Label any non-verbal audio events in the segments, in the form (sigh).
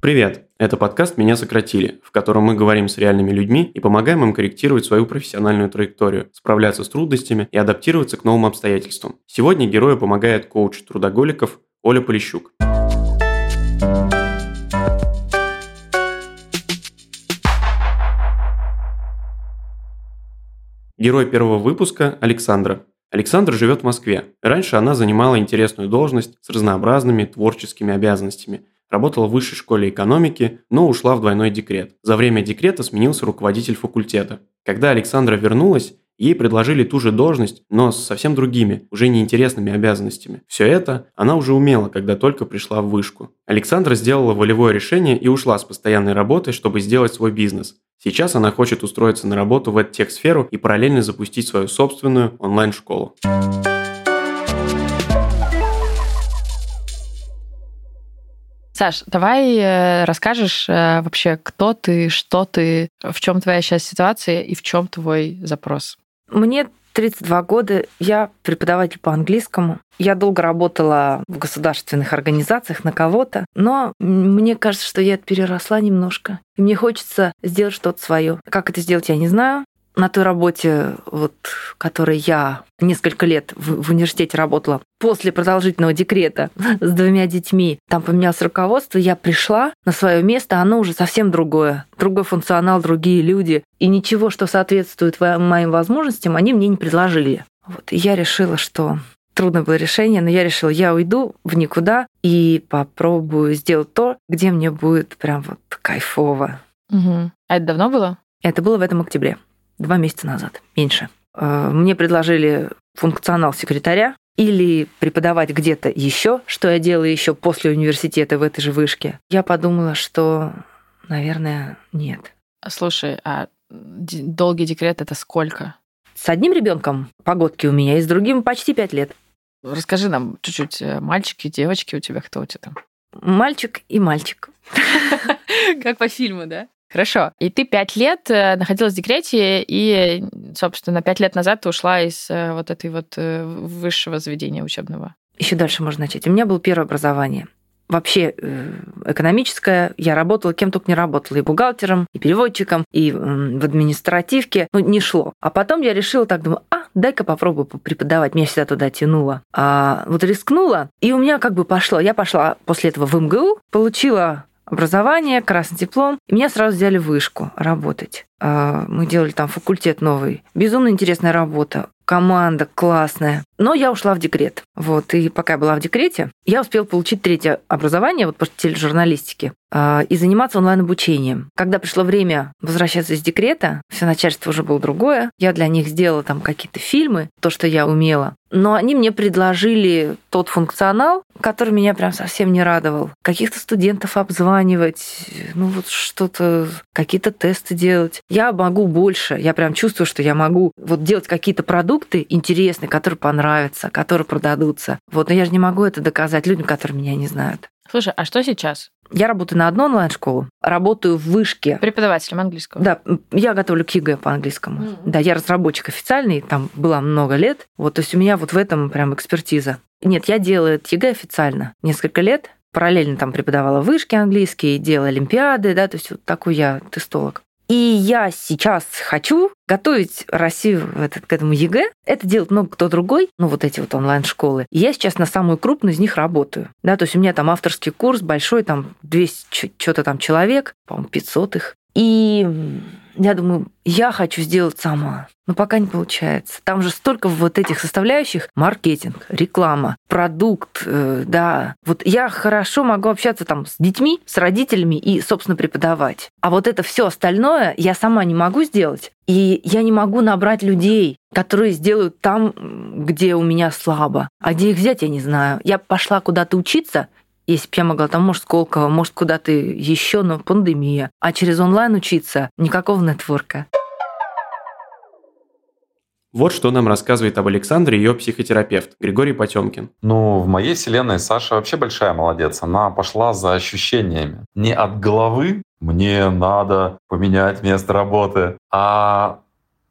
Привет! Это подкаст «Меня сократили», в котором мы говорим с реальными людьми и помогаем им корректировать свою профессиональную траекторию, справляться с трудностями и адаптироваться к новым обстоятельствам. Сегодня герою помогает коуч трудоголиков Оля Полищук. Герой первого выпуска – Александра. Александра живет в Москве. Раньше она занимала интересную должность с разнообразными творческими обязанностями – Работала в высшей школе экономики, но ушла в двойной декрет. За время декрета сменился руководитель факультета. Когда Александра вернулась, ей предложили ту же должность, но с совсем другими, уже неинтересными обязанностями. Все это она уже умела, когда только пришла в вышку. Александра сделала волевое решение и ушла с постоянной работы, чтобы сделать свой бизнес. Сейчас она хочет устроиться на работу в тех-сферу и параллельно запустить свою собственную онлайн-школу. Саш, давай э, расскажешь э, вообще, кто ты, что ты, в чем твоя сейчас ситуация и в чем твой запрос. Мне 32 года, я преподаватель по английскому. Я долго работала в государственных организациях на кого-то, но мне кажется, что я переросла немножко. И мне хочется сделать что-то свое. Как это сделать, я не знаю на той работе, вот, которой я несколько лет в, в университете работала, после продолжительного декрета (laughs) с двумя детьми, там поменялось руководство, я пришла на свое место, оно уже совсем другое. Другой функционал, другие люди. И ничего, что соответствует моим возможностям, они мне не предложили. Вот, и я решила, что трудное было решение, но я решила, я уйду в никуда и попробую сделать то, где мне будет прям вот кайфово. Угу. А это давно было? Это было в этом октябре два месяца назад, меньше. Э, мне предложили функционал секретаря или преподавать где-то еще, что я делаю еще после университета в этой же вышке. Я подумала, что, наверное, нет. Слушай, а долгий декрет это сколько? С одним ребенком погодки у меня и с другим почти пять лет. Расскажи нам чуть-чуть, э, мальчики, девочки у тебя, кто у тебя там? Мальчик и мальчик. (laughs) Как по фильму, да? Хорошо. И ты пять лет э, находилась в декрете, и, собственно, пять лет назад ты ушла из э, вот этой вот э, высшего заведения учебного. Еще дальше можно начать. У меня было первое образование. Вообще экономическое. Я работала, кем только не работала. И бухгалтером, и переводчиком, и в административке. Ну, не шло. А потом я решила так, думаю, а, дай-ка попробую преподавать. Меня всегда туда тянуло. А вот рискнула, и у меня как бы пошло. Я пошла после этого в МГУ, получила образование, красный диплом. И меня сразу взяли в вышку работать. А, мы делали там факультет новый. Безумно интересная работа. Команда классная. Но я ушла в декрет. Вот, и пока я была в декрете, я успела получить третье образование вот по тележурналистике и заниматься онлайн-обучением. Когда пришло время возвращаться из декрета, все начальство уже было другое. Я для них сделала там какие-то фильмы, то, что я умела. Но они мне предложили тот функционал, который меня прям совсем не радовал. Каких-то студентов обзванивать, ну вот что-то, какие-то тесты делать. Я могу больше. Я прям чувствую, что я могу вот делать какие-то продукты интересные, которые понравятся, которые продадутся. Вот, но я же не могу это доказать людям, которые меня не знают. Слушай, а что сейчас? Я работаю на одну онлайн-школу, работаю в вышке. Преподавателем английского? Да, я готовлю к ЕГЭ по английскому. Mm. Да, я разработчик официальный, там была много лет. Вот, то есть у меня вот в этом прям экспертиза. Нет, я делаю ЕГЭ официально несколько лет. Параллельно там преподавала в вышке английский, делала олимпиады, да, то есть вот такой я тестолог. И я сейчас хочу готовить Россию этот, к этому ЕГЭ. Это делает много кто другой, ну вот эти вот онлайн-школы. Я сейчас на самую крупную из них работаю. Да, то есть у меня там авторский курс большой, там 200 что-то там человек, по-моему, 500 их. И я думаю, я хочу сделать сама. Но пока не получается. Там же столько вот этих составляющих. Маркетинг, реклама, продукт, э, да. Вот я хорошо могу общаться там с детьми, с родителями и, собственно, преподавать. А вот это все остальное я сама не могу сделать. И я не могу набрать людей, которые сделают там, где у меня слабо. А где их взять, я не знаю. Я пошла куда-то учиться, если бы я могла, там, может, Сколково, может, куда-то еще, но пандемия. А через онлайн учиться никакого нетворка. Вот что нам рассказывает об Александре ее психотерапевт Григорий Потемкин. Ну, в моей вселенной Саша вообще большая молодец. Она пошла за ощущениями. Не от головы, мне надо поменять место работы, а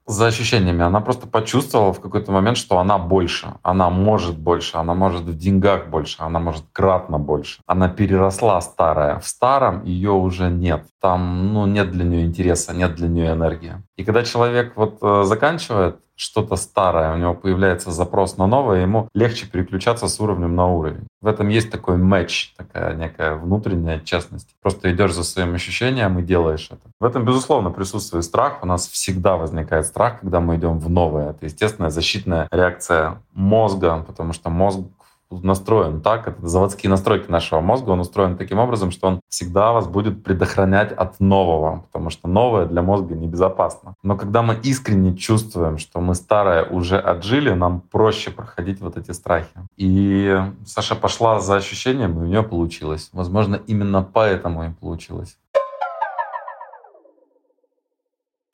за ощущениями. Она просто почувствовала в какой-то момент, что она больше, она может больше, она может в деньгах больше, она может кратно больше. Она переросла старая. В старом ее уже нет. Там ну, нет для нее интереса, нет для нее энергии. И когда человек вот э, заканчивает что-то старое, у него появляется запрос на новое, ему легче переключаться с уровнем на уровень. В этом есть такой матч, такая некая внутренняя честность. Просто идешь за своим ощущением и делаешь это. В этом, безусловно, присутствует страх. У нас всегда возникает страх, когда мы идем в новое. Это естественная защитная реакция мозга, потому что мозг настроен так, это заводские настройки нашего мозга, он устроен таким образом, что он всегда вас будет предохранять от нового, потому что новое для мозга небезопасно. Но когда мы искренне чувствуем, что мы старое уже отжили, нам проще проходить вот эти страхи. И Саша пошла за ощущением, и у нее получилось. Возможно, именно поэтому и получилось.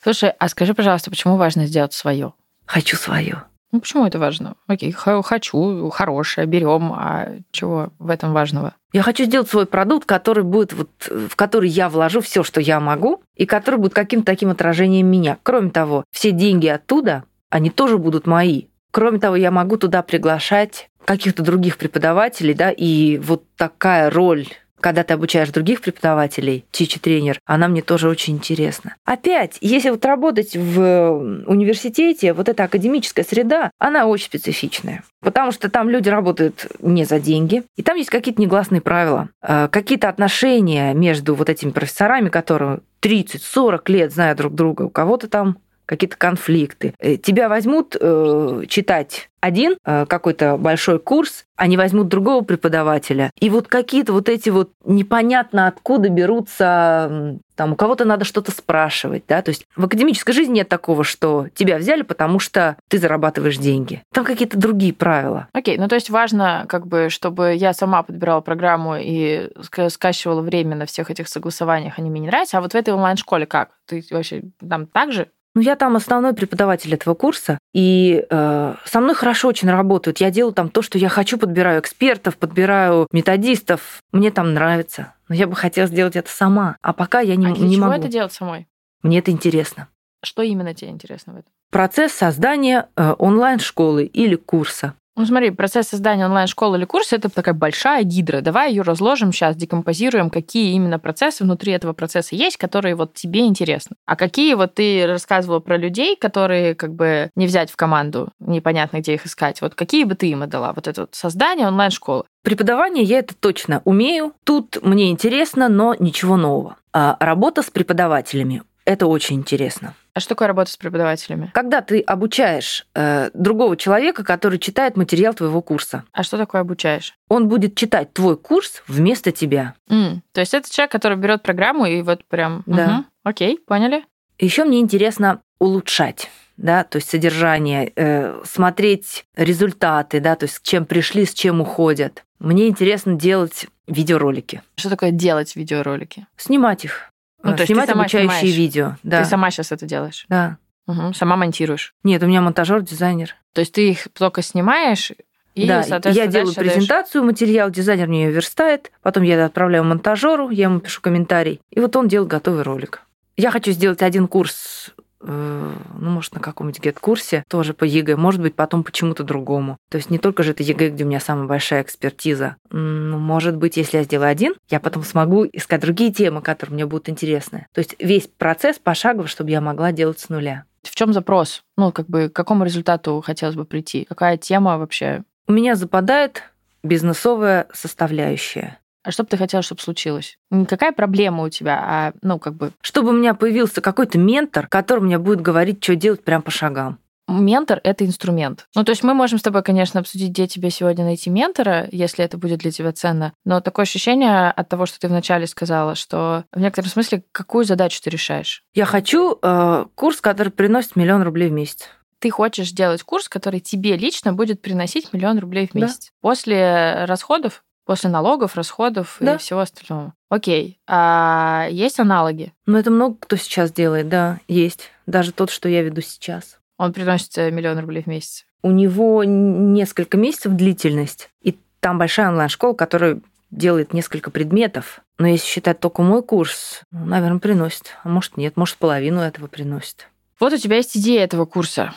Слушай, а скажи, пожалуйста, почему важно сделать свое? Хочу свое. Ну, почему это важно? Окей, хочу, хорошее, берем. А чего в этом важного? Я хочу сделать свой продукт, который будет вот, в который я вложу все, что я могу, и который будет каким-то таким отражением меня. Кроме того, все деньги оттуда, они тоже будут мои. Кроме того, я могу туда приглашать каких-то других преподавателей, да, и вот такая роль когда ты обучаешь других преподавателей, тичи-тренер, она мне тоже очень интересна. Опять, если вот работать в университете, вот эта академическая среда, она очень специфичная. Потому что там люди работают не за деньги, и там есть какие-то негласные правила, э, какие-то отношения между вот этими профессорами, которые 30-40 лет знают друг друга, у кого-то там какие-то конфликты. Э, тебя возьмут э, читать один э, какой-то большой курс, они возьмут другого преподавателя. И вот какие-то вот эти вот непонятно откуда берутся, там у кого-то надо что-то спрашивать, да, то есть в академической жизни нет такого, что тебя взяли, потому что ты зарабатываешь деньги. Там какие-то другие правила. Окей, okay, ну то есть важно, как бы, чтобы я сама подбирала программу и скачивала время на всех этих согласованиях, они мне не нравятся, а вот в этой онлайн-школе как? Ты вообще там так же? Ну, я там основной преподаватель этого курса, и э, со мной хорошо очень работают. Я делаю там то, что я хочу, подбираю экспертов, подбираю методистов. Мне там нравится. Но я бы хотела сделать это сама. А пока я не, а для не чего могу. это делать самой? Мне это интересно. Что именно тебе интересно в этом? Процесс создания э, онлайн-школы или курса. Ну смотри, процесс создания онлайн-школы или курса – это такая большая гидра. Давай ее разложим сейчас, декомпозируем, какие именно процессы внутри этого процесса есть, которые вот тебе интересны. А какие вот ты рассказывала про людей, которые как бы не взять в команду, непонятно, где их искать. Вот какие бы ты им отдала? Вот это вот создание онлайн-школы. Преподавание я это точно умею. Тут мне интересно, но ничего нового. А работа с преподавателями – это очень интересно. А что такое работа с преподавателями? Когда ты обучаешь э, другого человека, который читает материал твоего курса. А что такое обучаешь? Он будет читать твой курс вместо тебя. Mm, то есть это человек, который берет программу и вот прям. Да. Угу. Окей, поняли. Еще мне интересно улучшать да, то есть содержание, э, смотреть результаты, да, то есть с чем пришли, с чем уходят. Мне интересно делать видеоролики. Что такое делать видеоролики? Снимать их. Ну, то есть снимать обучающие снимаешь. видео. Да. Ты сама сейчас это делаешь? Да. Угу. Сама монтируешь? Нет, у меня монтажер, дизайнер. То есть ты их только снимаешь и, да, я делаю презентацию, материал, дизайнер мне ее верстает, потом я это отправляю монтажеру, я ему пишу комментарий, и вот он делает готовый ролик. Я хочу сделать один курс, ну, может, на каком-нибудь гет-курсе, тоже по ЕГЭ, может быть, потом почему-то другому. То есть не только же это ЕГЭ, где у меня самая большая экспертиза. Ну, может быть, если я сделаю один, я потом смогу искать другие темы, которые мне будут интересны. То есть весь процесс пошагово, чтобы я могла делать с нуля. В чем запрос? Ну, как бы, к какому результату хотелось бы прийти? Какая тема вообще? У меня западает бизнесовая составляющая. А что бы ты хотела, чтобы случилось? Не какая проблема у тебя, а, ну, как бы, Чтобы у меня появился какой-то ментор, который мне будет говорить, что делать прям по шагам. ментор — это инструмент. Ну, то есть мы можем с тобой, конечно, обсудить, где тебе сегодня найти ментора, если это будет для тебя ценно. Но такое ощущение от того, что ты вначале сказала, что в некотором смысле какую задачу ты решаешь? Я хочу э, курс, который приносит миллион рублей в месяц. Ты хочешь сделать курс, который тебе лично будет приносить миллион рублей в Да. месяц. После расходов, после налогов, расходов Да. и всего остального. Окей. А есть аналоги? Но это много кто сейчас делает, да, есть. Даже тот, что я веду сейчас. Он приносит э, миллион рублей в месяц. У него несколько месяцев длительность, и там большая онлайн-школа, которая делает несколько предметов. Но если считать только мой курс, ну, наверное, приносит. А может, нет, может, половину этого приносит. Вот у тебя есть идея этого курса,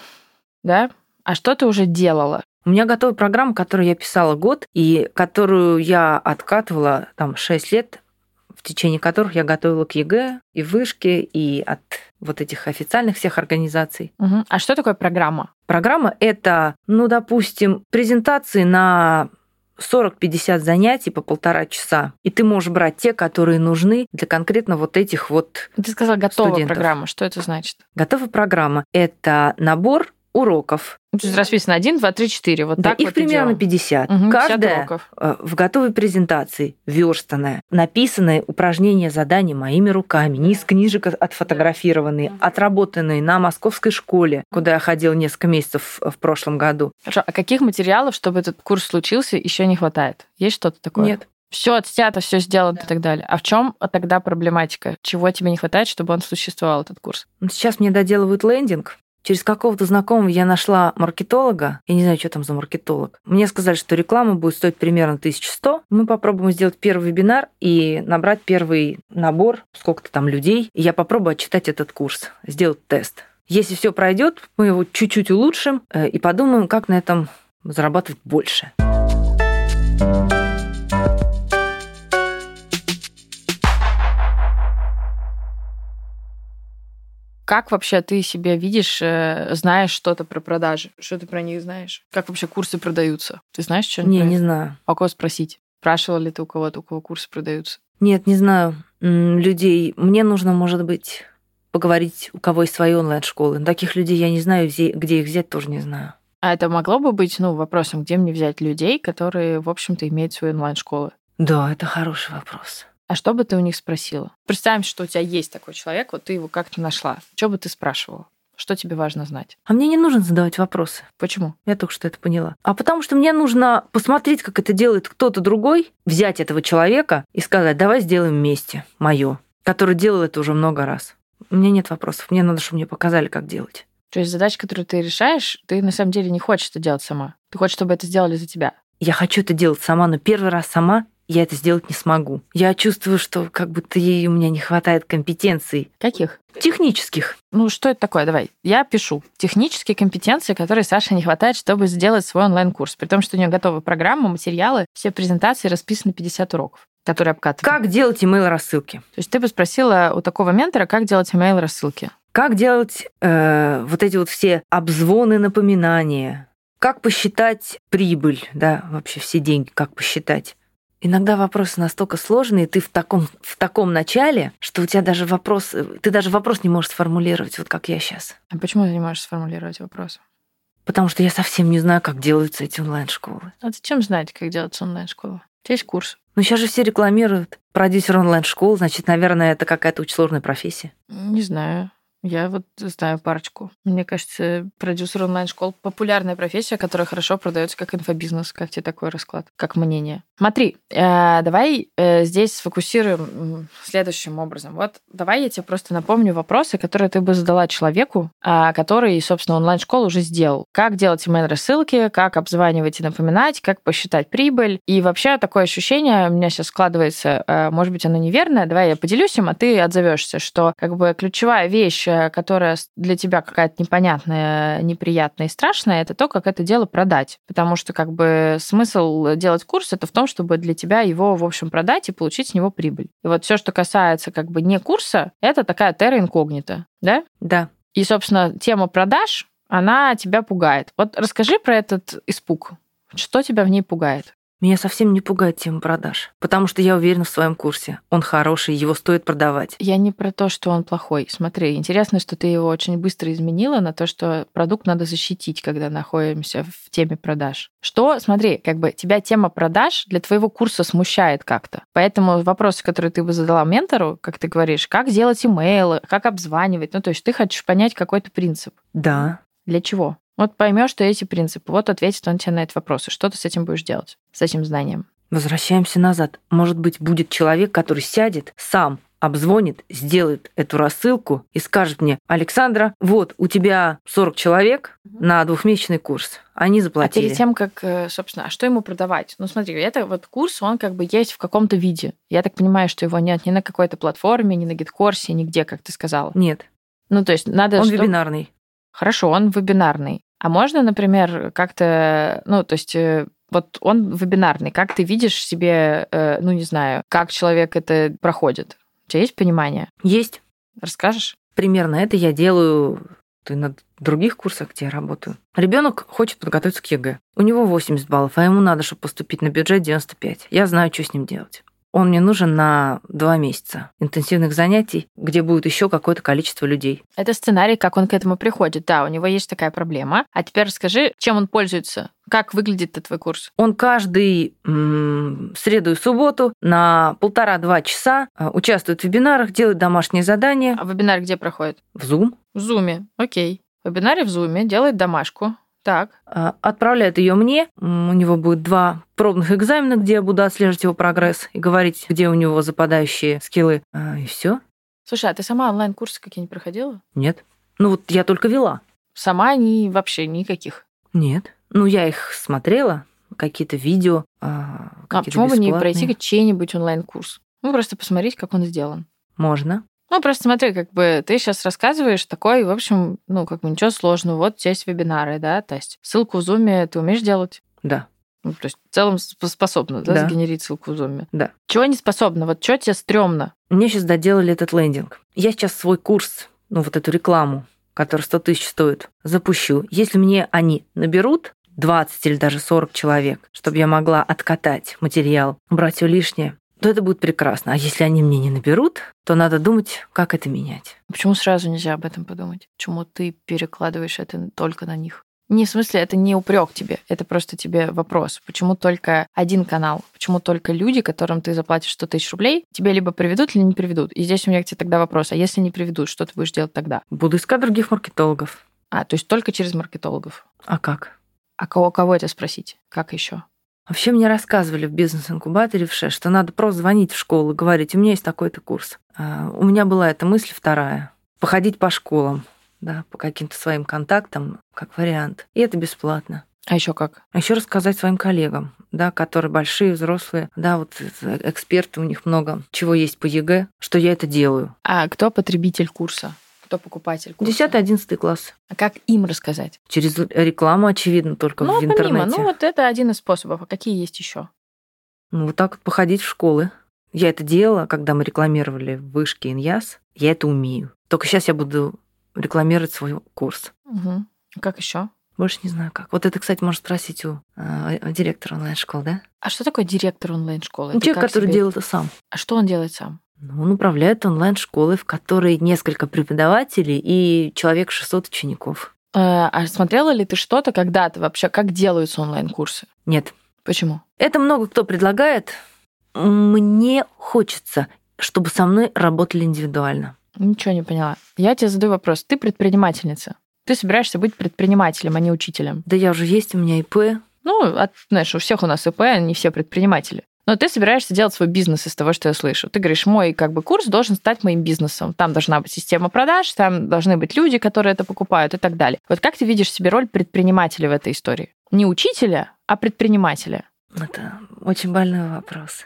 да? А что ты уже делала? У меня готовая программа, которую я писала год, и которую я откатывала там 6 лет, в течение которых я готовила к ЕГЭ и вышке, и от вот этих официальных всех организаций. Угу. А что такое программа? Программа — это, ну, допустим, презентации на 40-50 занятий по полтора часа. И ты можешь брать те, которые нужны для конкретно вот этих вот Ты сказала готовая студентов. программа. Что это значит? Готовая программа — это набор уроков. То есть расписано 1, 2, 3, 4. Вот Да, так их вот примерно делаем. 50. Мгм, 50 Каждая уроков. э, в готовой презентации, верстанная, написанные упражнения, задания моими руками, не из книжек от- отфотографированные, отработанные на московской школе, куда я ходила несколько месяцев в прошлом году. Хорошо, а каких материалов, чтобы этот курс случился, еще не хватает? Есть что-то такое? Нет. Все отснято, все сделано и так далее. А в чем тогда проблематика? Чего тебе не хватает, чтобы он существовал, этот курс? Сейчас мне доделывают лендинг. Через какого-то знакомого я нашла маркетолога. Я не знаю, что там за маркетолог. Мне сказали, что реклама будет стоить примерно 1100. Мы попробуем сделать первый вебинар и набрать первый набор, сколько-то там людей. И я попробую отчитать этот курс, сделать тест. Если все пройдет, мы его чуть-чуть улучшим э, и подумаем, как на этом зарабатывать больше. Как вообще ты себя видишь, э, знаешь что-то про продажи? Что ты про них знаешь? Как вообще курсы продаются? Ты знаешь что-нибудь? Не, не знаю. А у кого спросить? Спрашивала ли ты у кого-то, у кого курсы продаются? Нет, не знаю людей. Мне нужно, может быть, поговорить, у кого есть свои онлайн-школы. Таких людей я не знаю, где их взять, тоже не знаю. А это могло бы быть, ну, вопросом, где мне взять людей, которые, в общем-то, имеют свои онлайн-школы? Да, это хороший вопрос. А что бы ты у них спросила? Представим, что у тебя есть такой человек, вот ты его как-то нашла. Что бы ты спрашивала? Что тебе важно знать? А мне не нужно задавать вопросы. Почему? Я только что это поняла. А потому что мне нужно посмотреть, как это делает кто-то другой, взять этого человека и сказать, давай сделаем вместе мое, который делал это уже много раз. У меня нет вопросов. Мне надо, чтобы мне показали, как делать. То есть задачи, которые ты решаешь, ты на самом деле не хочешь это делать сама. Ты хочешь, чтобы это сделали за тебя. Я хочу это делать сама, но первый раз сама я это сделать не смогу. Я чувствую, что как будто ей у меня не хватает компетенций Каких? технических. Ну, что это такое? Давай. Я пишу. Технические компетенции, которые Саше не хватает, чтобы сделать свой онлайн-курс. При том, что у нее готова программа, материалы, все презентации расписаны 50 уроков, которые обкатывают. Как делать email-рассылки? То есть ты бы спросила у такого ментора, как делать email-рассылки. Как делать э, вот эти вот все обзвоны, напоминания? Как посчитать прибыль, да, вообще все деньги, как посчитать? Иногда вопросы настолько сложные, ты в таком, в таком начале, что у тебя даже вопрос, ты даже вопрос не можешь сформулировать, вот как я сейчас. А почему ты не можешь сформулировать вопрос? Потому что я совсем не знаю, как делаются эти онлайн-школы. А зачем знать, как делать онлайн-школу? У тебя есть курс. Но сейчас же все рекламируют. Продюсер онлайн-школ, значит, наверное, это какая-то очень сложная профессия. Не знаю. Я вот знаю парочку. Мне кажется, продюсер онлайн-школ — популярная профессия, которая хорошо продается как инфобизнес. Как тебе такой расклад? Как мнение? Смотри, э, давай э, здесь сфокусируем следующим образом. Вот давай я тебе просто напомню вопросы, которые ты бы задала человеку, а, который, собственно, онлайн-школу уже сделал. Как делать email-рассылки, как обзванивать и напоминать, как посчитать прибыль. И вообще такое ощущение у меня сейчас складывается, э, может быть, оно неверное, давай я поделюсь им, а ты отзовешься, что как бы ключевая вещь, э, которая для тебя какая-то непонятная, неприятная и страшная, это то, как это дело продать. Потому что как бы смысл делать курс это в том, чтобы для тебя его, в общем, продать и получить с него прибыль. И вот все, что касается как бы не курса, это такая терра инкогнита, да? Да. И, собственно, тема продаж, она тебя пугает. Вот расскажи про этот испуг. Что тебя в ней пугает? Меня совсем не пугает тема продаж, потому что я уверена в своем курсе. Он хороший, его стоит продавать. Я не про то, что он плохой. Смотри, интересно, что ты его очень быстро изменила на то, что продукт надо защитить, когда находимся в теме продаж. Что, смотри, как бы тебя тема продаж для твоего курса смущает как-то. Поэтому вопросы, которые ты бы задала ментору, как ты говоришь, как делать имейлы, как обзванивать, ну то есть ты хочешь понять какой-то принцип. Да. Для чего? Вот поймешь, что эти принципы. Вот ответит он тебе на этот вопрос. И что ты с этим будешь делать? С этим знанием. Возвращаемся назад. Может быть, будет человек, который сядет сам обзвонит, сделает эту рассылку и скажет мне, Александра, вот у тебя 40 человек на двухмесячный курс. Они А заплатили. перед тем, как, э, собственно, а что ему продавать? Ну, смотри, это вот курс, он как бы есть в каком-то виде. Я так понимаю, что его нет ни на какой-то платформе, ни на гид-курсе, нигде, как ты сказала. Нет, Ну, то есть надо... он чтоб- вебинарный. Хорошо, он вебинарный. А можно, например, как-то, ну, то есть э, вот он вебинарный, как ты видишь себе, э, ну, не знаю, как человек это проходит? У тебя есть понимание? Есть. Расскажешь? Примерно это я делаю и на других курсах, где я работаю. Ребенок хочет подготовиться к ЕГЭ. У него 80 баллов, а ему надо, чтобы поступить на бюджет 95. Я знаю, что с ним делать. Он мне нужен на два месяца интенсивных занятий, где будет еще какое-то количество людей. Это сценарий, как он к этому приходит. Да, у него есть такая проблема. А теперь расскажи, чем он пользуется? Как выглядит твой курс? Он каждый среду и субботу на полтора-два часа а, участвует в вебинарах, делает домашние задания А вебинар где проходит? в Zoom, В Зуме. Окей. В вебинаре в Зуме делает домашку. Так. а, отправляет ее мне. У него будет два пробных экзамена, где я буду отслеживать его прогресс и говорить, где у него западающие скиллы. А, И все. Слушай, а ты сама онлайн-курсы какие-нибудь проходила? Нет. Ну вот я только вела. Сама ни вообще никаких. Нет. Ну я их смотрела, какие-то видео. а, А какие-то почему бы не пройти чей-нибудь онлайн-курс? Ну, просто посмотреть, как он сделан. Можно. Ну, просто смотри, как бы ты сейчас рассказываешь такой, в общем, ну, как бы ничего сложного. Вот есть вебинары, да, то есть ссылку в Зуме ты умеешь делать? Да. Ну, то есть в целом сп- способна, да, Да. сгенерить ссылку в Зуме? Да. Чего не способна? Вот что тебе стрёмно? Мне сейчас доделали этот лендинг. Я сейчас свой курс, ну вот эту рекламу, которая 100 тысяч стоит, запущу. Если мне они наберут 20 или даже 40 человек, чтобы я могла откатать материал, убрать все лишнее, то это будет прекрасно. А если они мне не наберут, то надо думать, как это менять. Почему сразу нельзя об этом подумать? Почему ты перекладываешь это только на них? Не, в смысле, это не упрек тебе, это просто тебе вопрос. Почему только один канал? Почему только люди, которым ты заплатишь 100 тысяч рублей, тебе либо приведут, или не приведут? И здесь у меня к тебе тогда вопрос, а если не приведут, что ты будешь делать тогда? Буду искать других маркетологов. А, то есть только через маркетологов. А как? А кого, кого это спросить? Как еще? Вообще мне рассказывали в бизнес-инкубаторе в ШЕ, что надо просто звонить в школу и говорить, у меня есть такой-то курс. А, У меня была эта мысль вторая. Походить по школам, да, по каким-то своим контактам, как вариант. И это бесплатно. А еще как? А еще рассказать своим коллегам, да, которые большие, взрослые, да, вот эксперты, у них много чего есть по ЕГЭ, что я это делаю. А кто потребитель курса? Кто покупатель курса? 10-11 класс. А как им рассказать? Через рекламу, очевидно, только ну, в интернете. помимо, ну вот это один из способов. А какие есть еще? Ну, вот так вот походить в школы. Я это делала, когда мы рекламировали в вышке Иньяс. Я это умею. Только сейчас я буду рекламировать свой курс. Угу. Как еще? Больше не знаю как. Вот это, кстати, можно спросить у э, директора онлайн-школ, да? А что такое директор онлайн-школы? Ну, человек, который себе- делает это сам. А что он делает сам? Ну, Он управляет онлайн-школой, в которой несколько преподавателей и человек 600 учеников. Э, А смотрела ли ты что-то когда-то вообще, как делаются онлайн-курсы? Нет. Почему? Это много кто предлагает. Мне хочется, чтобы со мной работали индивидуально. Ничего не поняла. Я тебе задаю вопрос. Ты предпринимательница. Ты собираешься быть предпринимателем, а не учителем. Да я уже есть, у меня ИП. Ну, от- знаешь, у всех у нас ИП, не все предприниматели. Но ты собираешься делать свой бизнес из того, что я слышу. Ты говоришь, мой как бы курс должен стать моим бизнесом. Там должна быть система продаж, там должны быть люди, которые это покупают и так далее. Вот как ты видишь себе роль предпринимателя в этой истории? Не учителя, а предпринимателя. Это очень больной вопрос.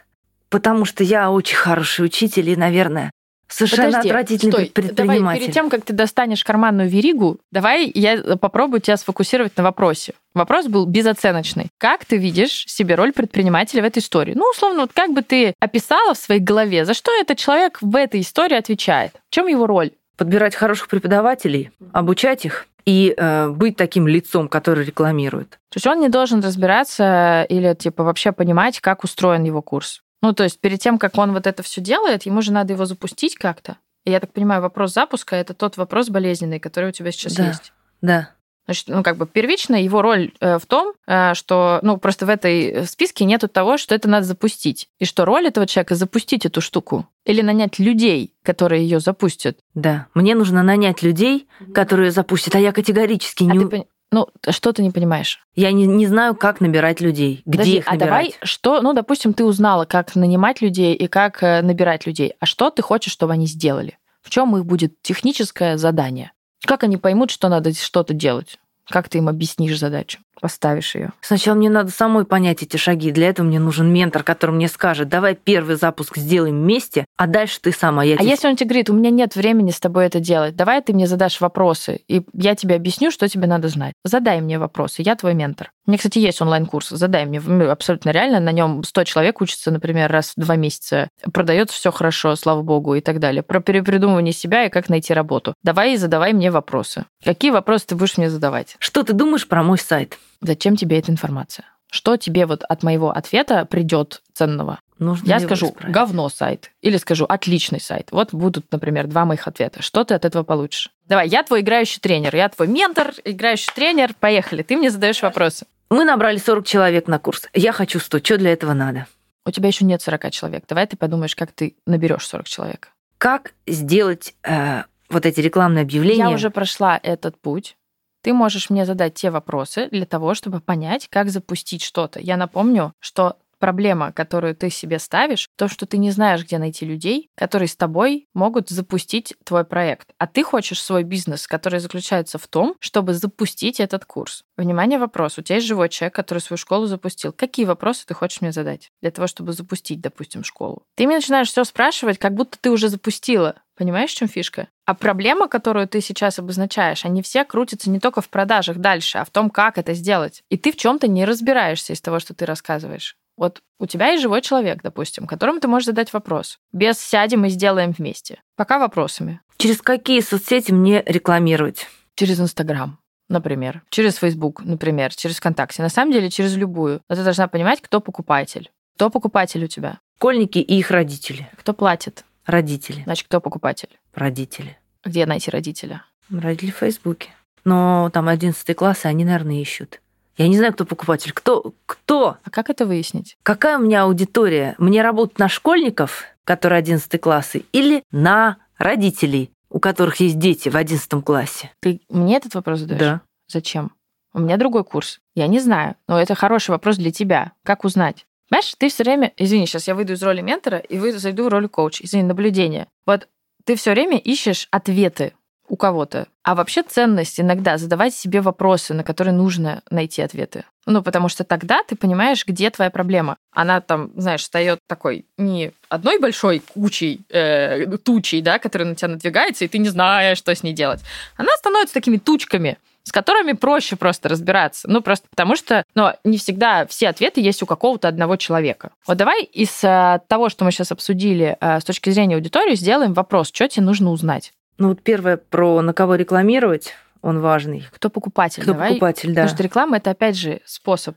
Потому что я очень хороший учитель и, наверное, совершенно Подожди, отвратительный стой. предприниматель. Давай, перед тем, как ты достанешь карманную веригу, давай я попробую тебя сфокусировать на вопросе. Вопрос был безоценочный. Как ты видишь себе роль предпринимателя в этой истории? Ну, условно, вот как бы ты описала в своей голове, за что этот человек в этой истории отвечает? В чем его роль? Подбирать хороших преподавателей, обучать их и э, быть таким лицом, который рекламирует. То есть он не должен разбираться или типа вообще понимать, как устроен его курс. Ну, то есть перед тем, как он вот это все делает, ему же надо его запустить как-то. И я так понимаю, вопрос запуска это тот вопрос болезненный, который у тебя сейчас Да. есть. Да. Значит, ну, как бы первично его роль э, в том, э, что, ну, просто в этой списке нету того, что это надо запустить. И что роль этого человека запустить эту штуку. Или нанять людей, которые ее запустят. Да. Мне нужно нанять людей, которые запустят, а я категорически А не... ты Ну, что ты не понимаешь? Я не, не знаю, как набирать людей, где Подожди, их а набирать. давай, что, ну, допустим, ты узнала, как нанимать людей и как э, набирать людей. А что ты хочешь, чтобы они сделали? В чем их будет техническое задание? Как они поймут, что надо что-то делать? Как ты им объяснишь задачу? Поставишь ее. Сначала мне надо самой понять эти шаги. Для этого мне нужен ментор, который мне скажет, давай первый запуск сделаем вместе, а дальше ты сама. Я А тебе- если он тебе говорит, у меня нет времени с тобой это делать, давай ты мне задашь вопросы, и я тебе объясню, что тебе надо знать. Задай мне вопросы, я твой ментор. У меня, кстати, есть онлайн-курс, задай мне, абсолютно реально, на нем 100 человек учатся, например, раз в два месяца, продается все хорошо, слава богу, и так далее. Про перепридумывание себя и как найти работу. Давай и задавай мне вопросы. Какие вопросы ты будешь мне задавать? Что ты думаешь про мой сайт? Зачем тебе эта информация? Что тебе вот от моего ответа придет ценного? Нужно Я скажу исправить? говно сайт или скажу отличный сайт. Вот будут, например, два моих ответа. Что ты от этого получишь? Давай, я твой играющий тренер, я твой ментор, играющий тренер. Поехали, ты мне задаешь вопросы. Мы набрали 40 человек на курс. Я хочу 100. Что для этого надо? У тебя еще нет 40 человек. Давай ты подумаешь, как ты наберешь 40 человек. Как сделать э, вот эти рекламные объявления? Я уже прошла этот путь. Ты можешь мне задать те вопросы для того, чтобы понять, как запустить что-то. Я напомню, что проблема, которую ты себе ставишь, то, что ты не знаешь, где найти людей, которые с тобой могут запустить твой проект. А ты хочешь свой бизнес, который заключается в том, чтобы запустить этот курс. Внимание, вопрос. У тебя есть живой человек, который свою школу запустил. Какие вопросы ты хочешь мне задать для того, чтобы запустить, допустим, школу? Ты мне начинаешь все спрашивать, как будто ты уже запустила. Понимаешь, в чем фишка? А проблема, которую ты сейчас обозначаешь, они все крутятся не только в продажах дальше, а в том, как это сделать. И ты в чем-то не разбираешься из того, что ты рассказываешь. Вот у тебя есть живой человек, допустим, которому ты можешь задать вопрос. Без сядем и сделаем вместе. Пока вопросами. Через какие соцсети мне рекламировать? Через Инстаграм, например. Через Фейсбук, например. Через ВКонтакте. На самом деле, через любую. Но ты должна понимать, кто покупатель. Кто покупатель у тебя? Школьники и их родители. Кто платит? Родители. Значит, кто покупатель? Родители. Где найти родителя? Родители в Фейсбуке. Но там 11 класс, и они, наверное, ищут. Я не знаю, кто покупатель. Кто? Кто? А как это выяснить? Какая у меня аудитория? Мне работать на школьников, которые 11 классы, или на родителей, у которых есть дети в 11 классе? Ты мне этот вопрос задаешь? Да. Зачем? У меня другой курс. Я не знаю, но это хороший вопрос для тебя. Как узнать? Понимаешь, ты все время... Извини, сейчас я выйду из роли ментора и выйду, зайду в роль коуча. Извини, наблюдение. Вот ты все время ищешь ответы у кого-то. А вообще ценность иногда задавать себе вопросы, на которые нужно найти ответы. Ну, потому что тогда ты понимаешь, где твоя проблема. Она там, знаешь, встает такой не одной большой кучей, э, тучей, да, которая на тебя надвигается, и ты не знаешь, что с ней делать. Она становится такими тучками, с которыми проще просто разбираться. Ну, просто потому что, ну, не всегда все ответы есть у какого-то одного человека. Вот давай из э, того, что мы сейчас обсудили э, с точки зрения аудитории, сделаем вопрос, что тебе нужно узнать. Ну вот первое про на кого рекламировать, он важный. Кто покупатель? Кто давай. покупатель, да. Потому что реклама это опять же способ.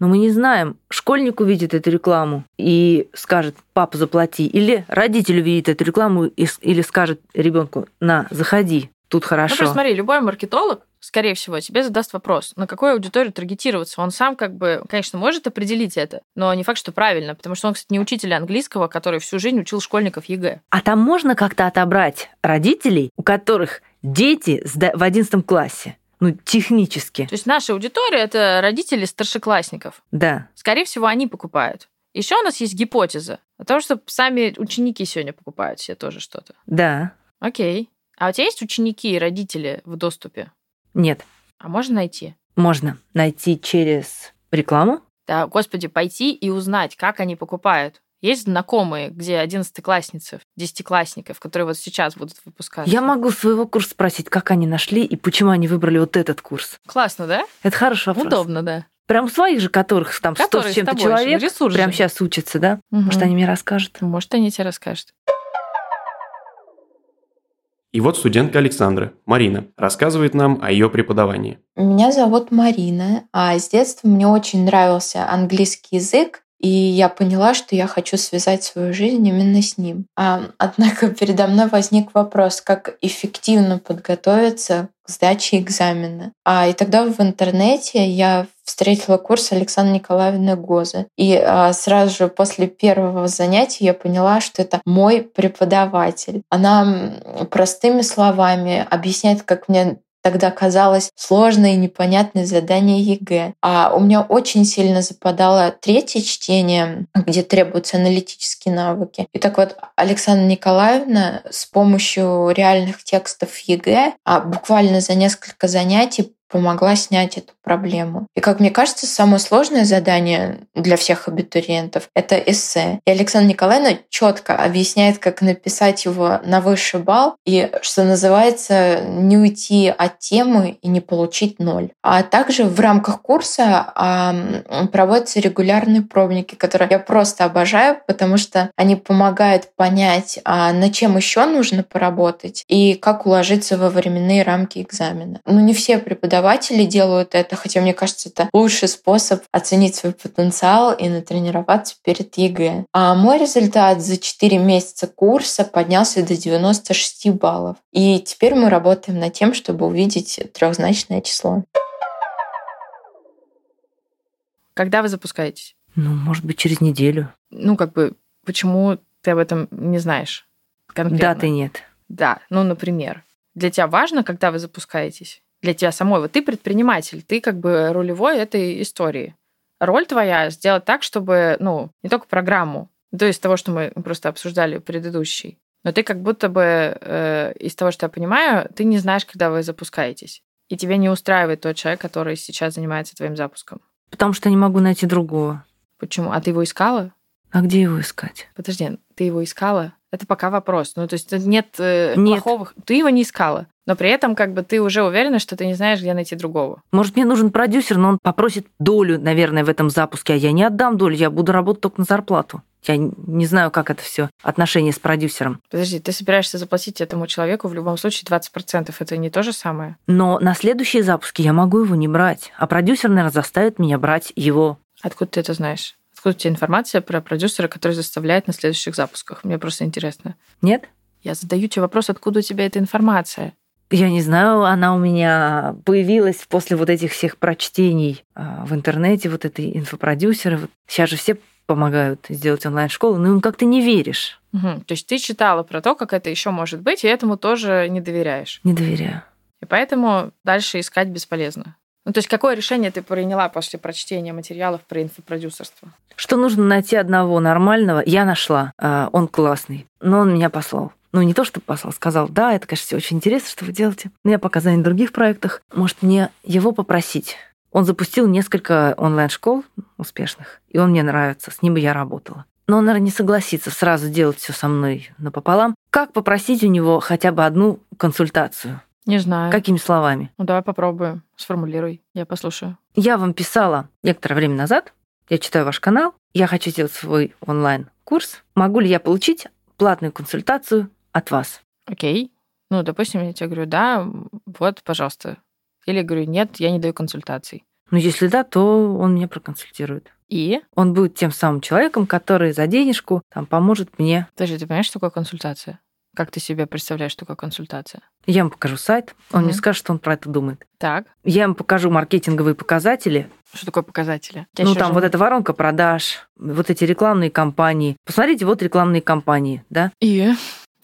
Но мы не знаем, школьник увидит эту рекламу и скажет, папа, заплати. Или родитель увидит эту рекламу и или скажет ребенку, на, заходи, тут Ну, хорошо. просто смотри, любой маркетолог, скорее всего, тебе задаст вопрос, на какую аудиторию таргетироваться. Он сам, как бы, конечно, может определить это, но не факт, что правильно, потому что он, кстати, не учитель английского, который всю жизнь учил школьников ЕГЭ. А там можно как-то отобрать родителей, у которых дети в 11 классе? Ну, технически, То есть наша аудитория это родители старшеклассников. да. Скорее всего, они покупают. Еще у нас есть гипотеза о том, что сами ученики сегодня покупают себе тоже что-то. Да. Окей. А у тебя есть ученики и родители в доступе? Нет. А можно найти? Можно найти через рекламу. Да, господи, пойти и узнать, как они покупают. Есть знакомые, где одиннадцатиклассницы, десятиклассников, которые вот сейчас будут выпускаться. Я могу своего курса спросить, как они нашли и почему они выбрали вот этот курс. Классно, да? Это хороший вопрос. Удобно, да. Прям своих же, которых там 100 Которые с чем-то человек прям сейчас учатся, да? Мгм. Может, они мне расскажут. Может, они тебе расскажут. И вот студентка Александра, Марина, рассказывает нам о ее преподавании. Меня зовут Марина, а с детства мне очень нравился английский язык, и я поняла, что я хочу связать свою жизнь именно с ним. А, однако передо мной возник вопрос, как эффективно подготовиться к сдаче экзамена. А, и тогда в интернете я встретила курс Александры Николаевны Гозы. И а, сразу же после первого занятия я поняла, что это мой преподаватель. Она простыми словами объясняет, как мне тогда казалось сложное и непонятное задание ЕГЭ. А у меня очень сильно западало третье чтение, где требуются аналитические навыки. И так вот, Александра Николаевна с помощью реальных текстов ЕГЭ а буквально за несколько занятий помогла снять эту проблему. И, как мне кажется, самое сложное задание для всех абитуриентов — это эссе. И Александра Николаевна четко объясняет, как написать его на высший балл и, что называется, не уйти от темы и не получить ноль. А также в рамках курса проводятся регулярные пробники, которые я просто обожаю, потому что они помогают понять, а, над чем еще нужно поработать и как уложиться во временные рамки экзамена. Но не все преподаватели делают это, хотя мне кажется, это лучший способ оценить свой потенциал и натренироваться перед ЕГЭ. А мой результат за 4 месяца курса поднялся до 96 баллов. И теперь мы работаем над тем, чтобы увидеть трехзначное число. Когда вы запускаетесь? Ну, может быть, через неделю. Ну, как бы, почему ты об этом не знаешь? Конкретно? Даты нет. Да, ну, например. Для тебя важно, когда вы запускаетесь? Для тебя самой. Вот ты предприниматель, ты как бы рулевой этой истории. Роль твоя сделать так, чтобы, ну, не только программу, то есть того, что мы просто обсуждали предыдущий, но ты как будто бы э, из того, что я понимаю, ты не знаешь, когда вы запускаетесь. И тебе не устраивает тот человек, который сейчас занимается твоим запуском. Потому что не могу найти другого. Почему? А ты его искала? А где его искать? Подожди, ты его искала? Это пока вопрос. Ну, то есть нет, э, Нет. плохого... Ты его не искала. Но при этом как бы ты уже уверена, что ты не знаешь, где найти другого. Может, мне нужен продюсер, но он попросит долю, наверное, в этом запуске, а я не отдам долю, я буду работать только на зарплату. Я не знаю, как это все отношения с продюсером. Подожди, ты собираешься заплатить этому человеку в любом случае 20%. Это не то же самое? Но на следующие запуски я могу его не брать, а продюсер, наверное, заставит меня брать его. Откуда ты это знаешь? Откуда у тебя информация про продюсера, который заставляет на следующих запусках? Мне просто интересно. Нет? Я задаю тебе вопрос, откуда у тебя эта информация? Я не знаю, она у меня появилась после вот этих всех прочтений а, в интернете, вот этой инфопродюсеры. Сейчас же все помогают сделать онлайн-школу, но им как-то не веришь. Мгм. То есть ты читала про то, как это еще может быть, и этому тоже не доверяешь. Не доверяю. И поэтому дальше искать бесполезно. Ну, то есть какое решение ты приняла после прочтения материалов про инфопродюсерство? Что нужно найти одного нормального, я нашла. А, Он классный, но он меня послал. Ну, не то, что послал, сказал, да, это, конечно, все очень интересно, что вы делаете. Но я пока занят в других проектах. Может, мне его попросить? Он запустил несколько онлайн-школ успешных, и он мне нравится, с ним бы я работала. Но он, наверное, не согласится сразу делать все со мной напополам. Как попросить у него хотя бы одну консультацию? Не знаю. Какими словами? Ну, давай попробуем. Сформулируй. Я послушаю. Я вам писала некоторое время назад, я читаю ваш канал, я хочу сделать свой онлайн-курс. Могу ли я получить платную консультацию от вас? Окей. Ну, допустим, я тебе говорю, да, вот, пожалуйста. Или говорю, нет, я не даю консультаций. Ну, если да, то он меня проконсультирует. И? Он будет тем самым человеком, который за денежку там, поможет мне. Подожди, ты понимаешь, что такое консультация? Как ты себе представляешь, что такое консультация? Я ему покажу сайт, он Мгм. мне скажет, что он про это думает. Так. Я ему покажу маркетинговые показатели. Что такое показатели? Тебя ну, там же- вот эта воронка продаж, вот эти рекламные кампании. Посмотрите, вот рекламные кампании, да? И?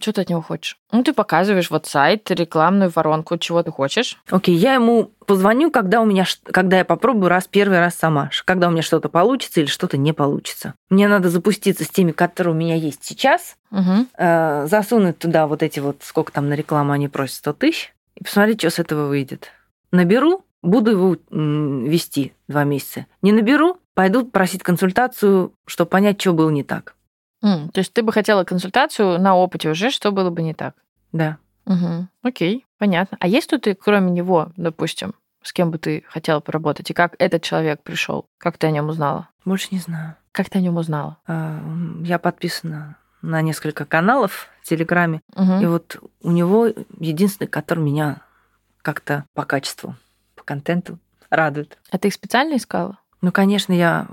Что ты от него хочешь? Ну, ты показываешь вот сайт, рекламную воронку, чего ты хочешь. Окей, я ему позвоню, когда у меня, когда я попробую раз первый раз сама, когда у меня что-то получится или что-то не получится. Мне надо запуститься с теми, которые у меня есть сейчас, Угу. э, засунуть туда вот эти вот, сколько там на рекламу они просят, 100 тысяч, и посмотреть, что с этого выйдет. Наберу, буду его вести два месяца. Не наберу, пойду просить консультацию, чтобы понять, что было не так. То есть ты бы хотела консультацию на опыте уже, что было бы не так. Да. Угу. Окей, понятно. А есть тут и кроме него, допустим, с кем бы ты хотела поработать? И как этот человек пришел? Как ты о нем узнала? Больше не знаю. Как ты о нем узнала? А, Я подписана на несколько каналов в Телеграме, Мгм. и вот у него единственный, который меня как-то по качеству, по контенту радует. А ты их специально искала? Ну, конечно, я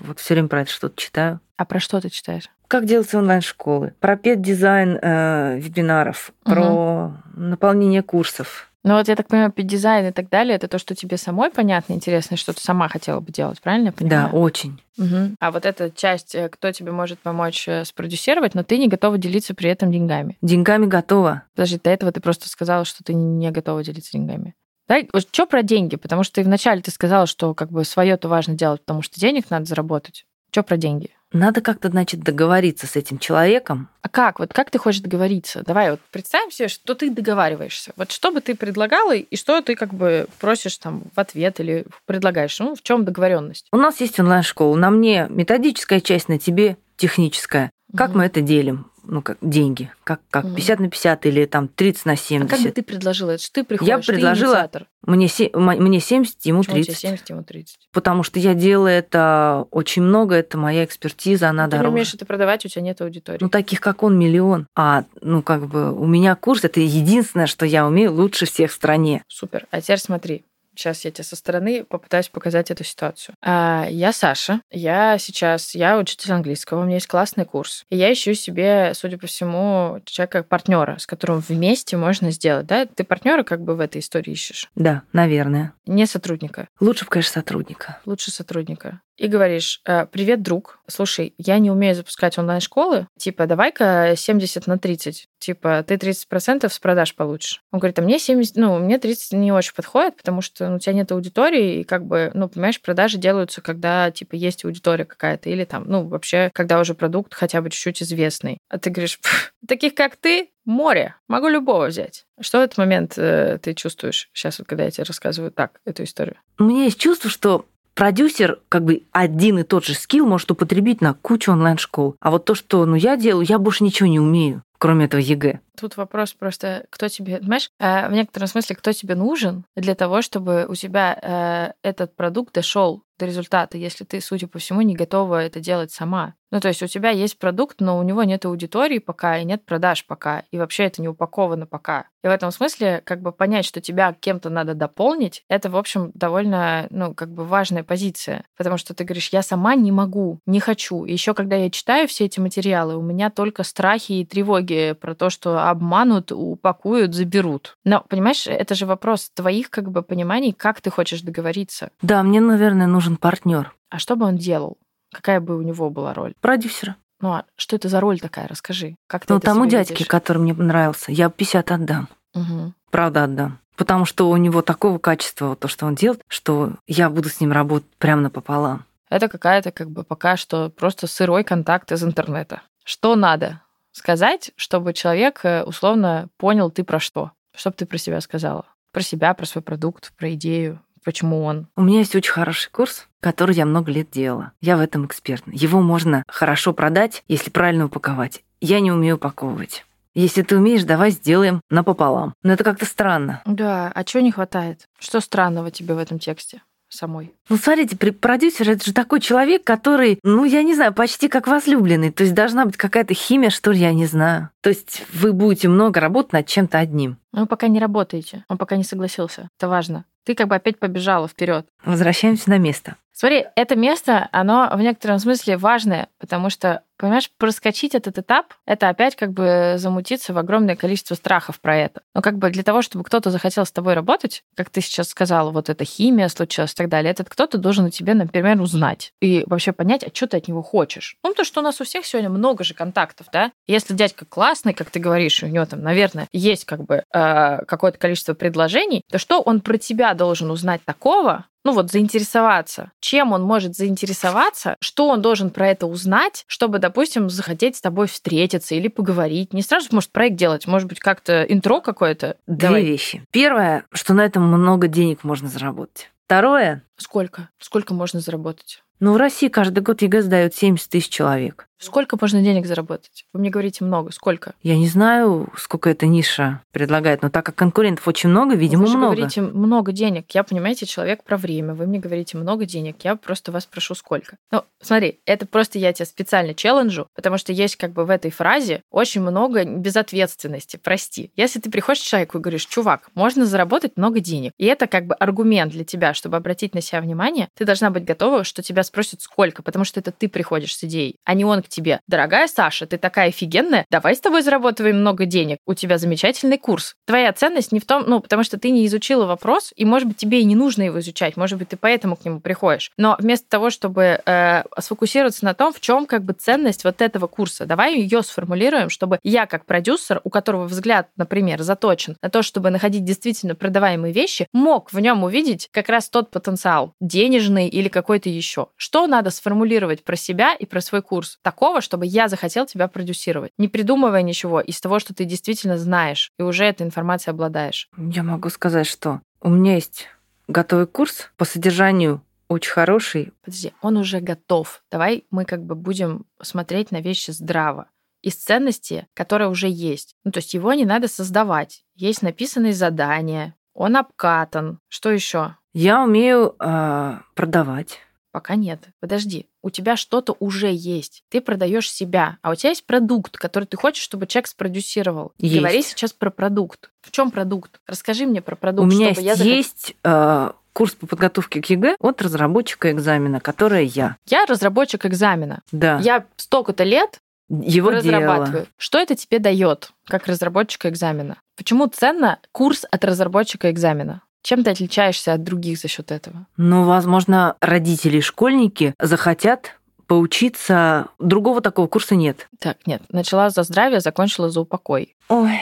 вот все время про это что-то читаю. А про что ты читаешь? Как делать онлайн-школы, про педдизайн э, вебинаров, про наполнение курсов. Ну вот я так понимаю, дизайн и так далее, это то, что тебе самой понятно, интересно, что ты сама хотела бы делать, правильно я Да, понимаю? очень. Мгм. А вот эта часть, э, кто тебе может помочь э, спродюсировать, но ты не готова делиться при этом деньгами. Деньгами готова. Подожди, до этого ты просто сказала, что ты не готова делиться деньгами. Да, вот что про деньги? Потому что ты вначале ты сказала, что как бы свое-то важно делать, потому что денег надо заработать. Что про деньги? Надо как-то, значит, договориться с этим человеком. А как? Вот как ты хочешь договориться? Давай вот представим себе, что ты договариваешься. Вот что бы ты предлагала и что ты как бы просишь там в ответ или предлагаешь? Ну, в чем договоренность? У нас есть онлайн-школа. На мне методическая часть, на тебе техническая. Как Мгм. мы это делим? Ну, как деньги. Как, как Мгм. 50 на 50 или там 30 на А 70. как бы ты предложила? Это ты приходишь, ты предложила инициатор. Мне, се- мне 70, ему Почему у тебя 30. 70, ему 30? Потому что я делаю это очень много, это моя экспертиза, она ты не дороже. умеешь это продавать, у тебя нет аудитории. Ну, таких, как он, миллион. А, ну, как бы, у меня курс, это единственное, что я умею лучше всех в стране. Супер. А теперь смотри. Сейчас я тебе со стороны попытаюсь показать эту ситуацию. А, я Саша. Я сейчас, я учитель английского. У меня есть классный курс. И я ищу себе, судя по всему, человека партнера, с которым вместе можно сделать. Да? Ты партнера как бы в этой истории ищешь. Да, наверное. Не сотрудника. Лучше конечно, сотрудника. Лучше сотрудника. И говоришь, «Э, привет, друг, слушай, я не умею запускать онлайн-школы, типа, давай-ка 70 на 30, типа, ты 30% с продаж получишь. Он говорит, а мне 70, ну, мне 30 не очень подходит, потому что ну, у тебя нет аудитории, и как бы, ну, понимаешь, продажи делаются, когда, типа, есть аудитория какая-то, или там, ну, вообще, когда уже продукт хотя бы чуть-чуть известный. А ты говоришь, «Пф, таких, как ты, море, могу любого взять. Что в этот момент э, ты чувствуешь сейчас, вот, когда я тебе рассказываю так эту историю? У меня есть чувство, что продюсер как бы один и тот же skill может употребить на кучу онлайн-школ. А вот то, что ну, я делаю, я больше ничего не умею, кроме этого ЕГЭ. Тут вопрос просто, кто тебе, понимаешь, э, в некотором смысле, кто тебе нужен для того, чтобы у тебя э, этот продукт дошел до результата, если ты, судя по всему, не готова это делать сама. Ну, то есть у тебя есть продукт, но у него нет аудитории пока и нет продаж пока, и вообще это не упаковано пока. И в этом смысле как бы понять, что тебя кем-то надо дополнить, это, в общем, довольно, ну, как бы важная позиция, потому что ты говоришь, я сама не могу, не хочу. И еще когда я читаю все эти материалы, у меня только страхи и тревоги про то, что обманут, упакуют, заберут. Но, понимаешь, это же вопрос твоих как бы пониманий, как ты хочешь договориться. Да, мне, наверное, нужен партнер. А что бы он делал? Какая бы у него была роль? Продюсера. Ну, а что это за роль такая? Расскажи. Как ты Ну, тому дядьке, видишь? который мне понравился, я 50 отдам. Мгм. Правда отдам. Потому что у него такого качества, вот то, что он делает, что я буду с ним работать прямо напополам. Это какая-то как бы пока что просто сырой контакт из интернета. Что надо сказать, чтобы человек э, условно понял ты про что? Что бы ты про себя сказала? Про себя, про свой продукт, про идею, почему он. У меня есть очень хороший курс, который я много лет делала. Я в этом эксперт. Его можно хорошо продать, если правильно упаковать. Я не умею упаковывать. Если ты умеешь, давай сделаем напополам. Но это как-то странно. Да, а чего не хватает? Что странного тебе в этом тексте самой? Ну, смотрите, продюсер это же такой человек, который, ну, я не знаю, почти как возлюбленный. То есть должна быть какая-то химия, что ли, я не знаю. То есть вы будете много работать над чем-то одним. Ну, Вы пока не работаете, он пока не согласился. Это важно. Ты как бы опять побежала вперед. Возвращаемся на место. Смотри, это место, оно в некотором смысле важное, потому что, понимаешь, проскочить этот этап, это опять как бы замутиться в огромное количество страхов про это. Но как бы для того, чтобы кто-то захотел с тобой работать, как ты сейчас сказала, вот эта химия случилась и так далее, этот кто-то должен у тебя, например, узнать и вообще понять, а что ты от него хочешь. Ну, то, что у нас у всех сегодня много же контактов, да? Если дядька классный, как ты говоришь, у него там, наверное, есть как бы э, какое-то количество предложений, то что он про тебя должен узнать такого, ну вот заинтересоваться, чем он может заинтересоваться, что он должен про это узнать, чтобы, допустим, захотеть с тобой встретиться или поговорить. Не сразу, может, проект делать, может быть, как-то интро какое-то. Две Давай. вещи. Первое, что на этом много денег можно заработать. Второе, Сколько? Сколько можно заработать? ну, в России каждый год ЕГЭ сдают 70 тысяч человек. Сколько можно денег заработать? Вы мне говорите много. Сколько? Я не знаю, сколько эта ниша предлагает, но так как конкурентов очень много, видимо, Вы же много. говорите много денег. Я, понимаете, человек про время. Вы мне говорите много денег. Я просто вас прошу, сколько. Ну, смотри, это просто я тебя специально челленджу, потому что есть как бы в этой фразе очень много безответственности. Прости. Если ты приходишь к человеку и говоришь, чувак, можно заработать много денег, и это как бы аргумент для тебя, чтобы обратить на себя внимание, ты должна быть готова, что тебя спросят сколько, потому что это ты приходишь с идеей, а не он к тебе, дорогая Саша, ты такая офигенная, давай с тобой заработаем много денег, у тебя замечательный курс. Твоя ценность не в том, ну, потому что ты не изучила вопрос, и, может быть, тебе и не нужно его изучать, может быть, ты поэтому к нему приходишь. Но вместо того, чтобы э, сфокусироваться на том, в чем как бы ценность вот этого курса, давай ее сформулируем, чтобы я как продюсер, у которого взгляд, например, заточен на то, чтобы находить действительно продаваемые вещи, мог в нем увидеть как раз тот потенциал, денежный или какой-то еще. Что надо сформулировать про себя и про свой курс? Такого, чтобы я захотел тебя продюсировать, не придумывая ничего из того, что ты действительно знаешь и уже этой информацией обладаешь. Я могу сказать, что у меня есть готовый курс по содержанию очень хороший. Подожди, он уже готов. Давай мы как бы будем смотреть на вещи здраво из ценности, которая уже есть. Ну, то есть его не надо создавать. Есть написанные задания, он обкатан. Что еще? Я умею э, продавать. Пока нет. Подожди, у тебя что-то уже есть. Ты продаешь себя, а у тебя есть продукт, который ты хочешь, чтобы человек спродюсировал. Есть. Говори сейчас про продукт. В чем продукт? Расскажи мне про продукт. у меня есть, я захот- есть э, курс по подготовке к ЕГЭ от разработчика экзамена, которая я. Я разработчик экзамена. Да. Я столько-то лет его разрабатываю. делала. Что это тебе дает, как разработчика экзамена? Почему ценно курс от разработчика экзамена? Чем ты отличаешься от других за счет этого? Ну, возможно, родители и школьники захотят поучиться. Другого такого курса нет. Так, нет, начала за здравие, закончила за упокой. Ой.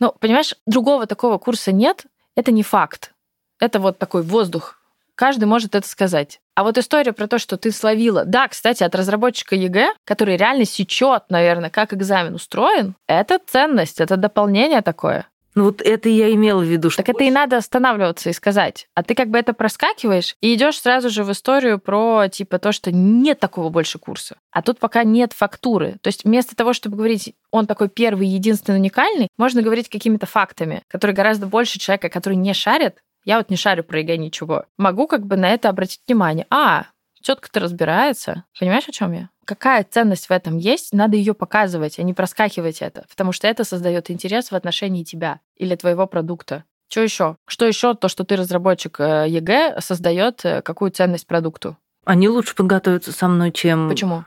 Ну, понимаешь, другого такого курса нет, это не факт. Это вот такой воздух. Каждый может это сказать. А вот история про то, что ты словила, да, кстати, от разработчика ЕГЭ, который реально сечет, наверное, как экзамен устроен, это ценность, это дополнение такое. Ну, вот это я имела в виду. Что Так это и надо останавливаться и сказать. А ты как бы это проскакиваешь и идешь сразу же в историю про типа то, что нет такого больше курса. А тут пока нет фактуры. То есть вместо того, чтобы говорить, он такой первый, единственный, уникальный, можно говорить какими-то фактами, которые гораздо больше человека, который не шарит. Я вот не шарю про ЕГЭ ничего. Могу как бы на это обратить внимание. А, тетка-то разбирается. Понимаешь, о чем я? Какая ценность в этом есть, надо ее показывать, а не проскакивать это, потому что это создает интерес в отношении тебя или твоего продукта. Что еще? Что еще то, что ты разработчик э, ЕГЭ, создает э, какую ценность продукту? Они лучше подготовятся со мной, чем... Почему?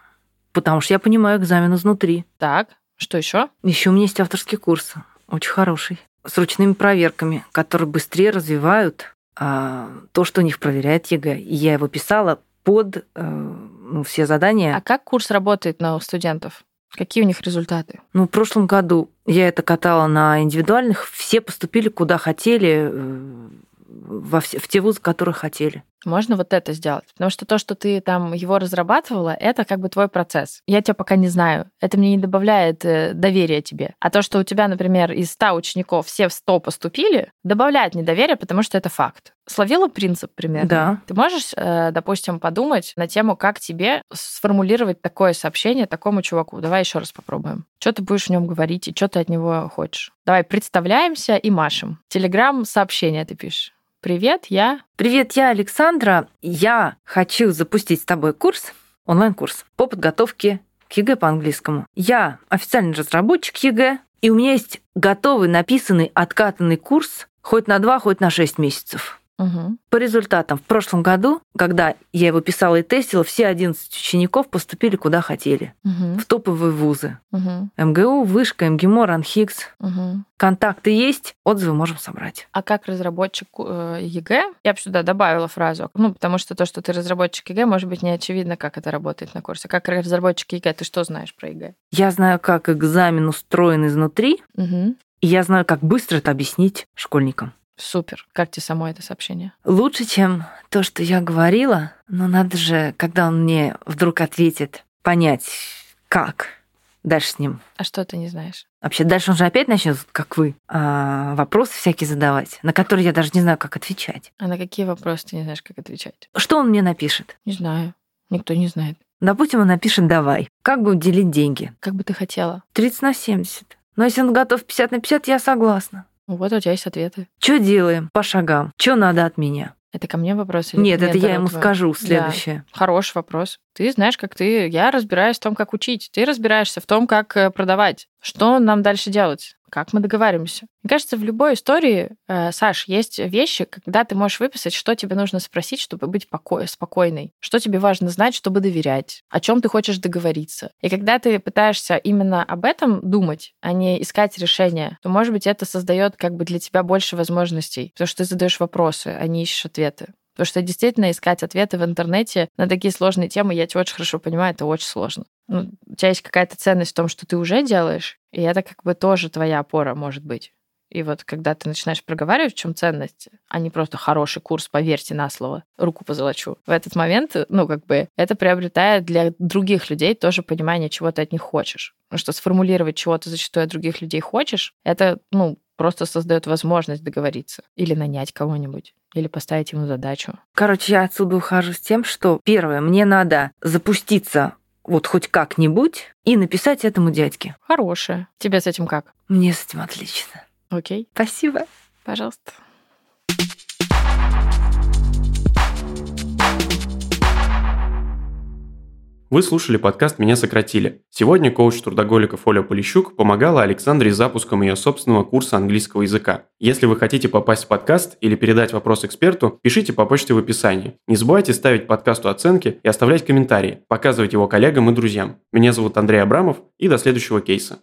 Потому что я понимаю экзамен изнутри. Так, что еще? Еще у меня есть авторский курс, очень хороший, с ручными проверками, которые быстрее развивают а, то, что у них проверяет ЕГЭ. И я его писала под э, ну, все задания. А как курс работает на студентов? Какие у них результаты? Ну, в прошлом году я это катала на индивидуальных. Все поступили куда хотели, э, во все, в те вузы, которые хотели. Можно вот это сделать. Потому что то, что ты там его разрабатывала, это как бы твой процесс. Я тебя пока не знаю. Это мне не добавляет э, доверия тебе. А то, что у тебя, например, из 100 учеников все в 100 поступили, добавляет мне доверие, потому что это факт. Словила принцип примерно? Да. Ты можешь, э, допустим, подумать на тему, как тебе сформулировать такое сообщение такому чуваку? Давай еще раз попробуем. Что ты будешь в нем говорить и что ты от него хочешь? Давай представляемся и машем. Телеграм сообщение ты пишешь. Привет, я... Привет, я Александра. Я хочу запустить с тобой курс, онлайн-курс по подготовке к ЕГЭ по английскому. Я официальный разработчик ЕГЭ, и у меня есть готовый, написанный, откатанный курс хоть на два, хоть на шесть месяцев. Угу. По результатам, в прошлом году, когда я его писала и тестила, все 11 учеников поступили куда хотели. Угу. В топовые вузы. Угу. МГУ, Вышка, МГИМО, РАНХиГС. Угу. Контакты есть, отзывы можем собрать. А как разработчик э, ЕГЭ, я бы сюда добавила фразу, ну, потому что то, что ты разработчик ЕГЭ, может быть, не очевидно, как это работает на курсе. Как разработчик ЕГЭ, ты что знаешь про ЕГЭ? Я знаю, как экзамен устроен изнутри, Угу. и я знаю, как быстро это объяснить школьникам. Супер. Как тебе само это сообщение? Лучше, чем то, что я говорила, но надо же, когда он мне вдруг ответит, понять, как дальше с ним. А что ты не знаешь? Вообще, дальше он же опять начнет, как вы, а, вопросы всякие задавать, на которые я даже не знаю, как отвечать. А на какие вопросы ты не знаешь, как отвечать? Что он мне напишет? Не знаю. Никто не знает. Допустим, он напишет «давай». Как будем делить деньги? Как бы ты хотела? 30 на 70. Но если он готов 50 на 50, я согласна. Ну, Вот у тебя есть ответы. Что делаем по шагам? Что надо от меня? Это ко мне вопрос? или Нет, это я ему твоему? скажу Да. следующее. Хороший вопрос. Ты знаешь, как ты... Я разбираюсь в том, как учить. Ты разбираешься в том, как э, продавать. Что нам дальше делать? Как мы договариваемся? Мне кажется, в любой истории, э, Саш, есть вещи, когда ты можешь выписать, что тебе нужно спросить, чтобы быть поко- спокойной, что тебе важно знать, чтобы доверять, о чем ты хочешь договориться. И когда ты пытаешься именно об этом думать, а не искать решения, то, может быть, это создает как бы для тебя больше возможностей, потому что ты задаешь вопросы, а не ищешь ответы. Потому что действительно искать ответы в интернете на такие сложные темы, я тебя очень хорошо понимаю, это очень сложно. Ну, у тебя есть какая-то ценность в том, что ты уже делаешь, и это как бы тоже твоя опора может быть. И вот когда ты начинаешь проговаривать, в чем ценность, а не просто хороший курс, поверьте на слово, руку позолочу, в этот момент, ну, как бы, это приобретает для других людей тоже понимание, чего ты от них хочешь. Потому что сформулировать, чего ты зачастую от других людей хочешь, это, ну, просто создает возможность договориться или нанять кого-нибудь или поставить ему задачу. Короче, я отсюда ухожу с тем, что первое, мне надо запуститься вот хоть как-нибудь и написать этому дядьке. Хорошее. Тебе с этим как? Мне с этим отлично. Окей. Спасибо. Пожалуйста. Вы слушали подкаст «Меня сократили». Сегодня коуч трудоголиков Оля Полищук помогала Александре с запуском ее собственного курса английского языка. Если вы хотите попасть в подкаст или передать вопрос эксперту, пишите по почте в описании. Не забывайте ставить подкасту оценки и оставлять комментарии, показывать его коллегам и друзьям. Меня зовут Андрей Абрамов и до следующего кейса.